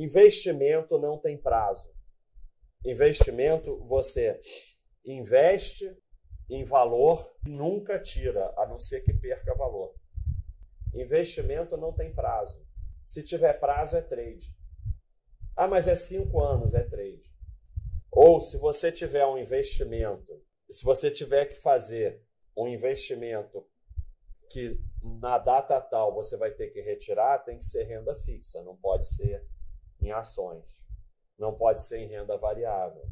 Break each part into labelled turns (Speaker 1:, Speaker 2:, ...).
Speaker 1: Investimento não tem prazo. Investimento, você investe em valor e nunca tira, a não ser que perca valor. Investimento não tem prazo. Se tiver prazo, é trade. Ah, mas é cinco anos, é trade. Ou se você tiver um investimento, se você tiver que fazer um investimento que na data tal você vai ter que retirar, tem que ser renda fixa, não pode ser em ações, não pode ser em renda variável.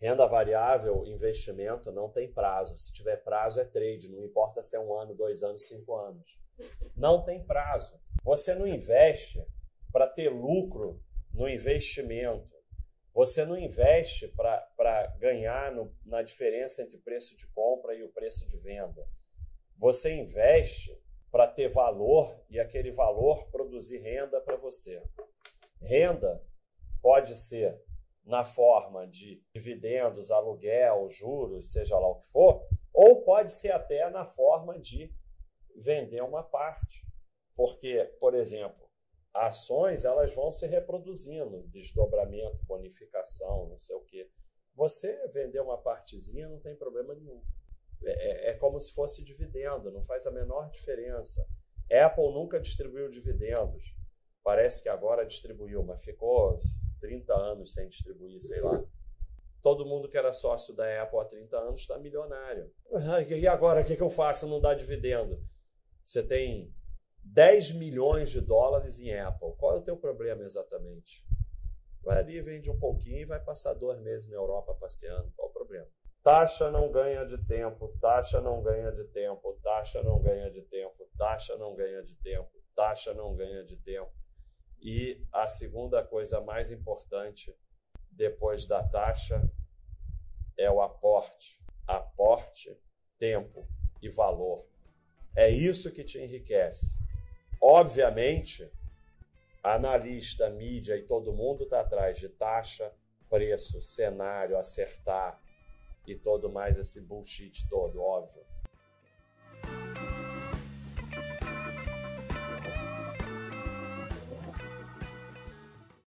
Speaker 1: Renda variável, investimento, não tem prazo. Se tiver prazo, é trade, não importa se é um ano, dois anos, cinco anos. Não tem prazo. Você não investe para ter lucro no investimento. Você não investe para ganhar no, na diferença entre o preço de compra e o preço de venda. Você investe para ter valor e aquele valor produzir renda para você. Renda pode ser na forma de dividendos, aluguel, juros, seja lá o que for, ou pode ser até na forma de vender uma parte. Porque, por exemplo, ações elas vão se reproduzindo, desdobramento, bonificação, não sei o quê. Você vender uma partezinha não tem problema nenhum. É, é, é como se fosse dividendo, não faz a menor diferença. Apple nunca distribuiu dividendos. Parece que agora distribuiu, mas ficou 30 anos sem distribuir, sei lá. Todo mundo que era sócio da Apple há 30 anos está milionário. E agora, o que, eu faço? Não dá dividendo. Você tem 10 milhões de dólares em Apple. Qual é o teu problema exatamente? Vai ali, vende um pouquinho e vai passar dois meses na Europa passeando. Qual o problema? Taxa não ganha de tempo, taxa não ganha de tempo, taxa não ganha de tempo, taxa não ganha de tempo, taxa não ganha de tempo. E a segunda coisa mais importante depois da taxa é o aporte. Aporte, tempo e valor. É isso que te enriquece. Obviamente, analista, mídia e todo mundo está atrás de taxa, preço, cenário, acertar e todo mais esse bullshit todo, óbvio.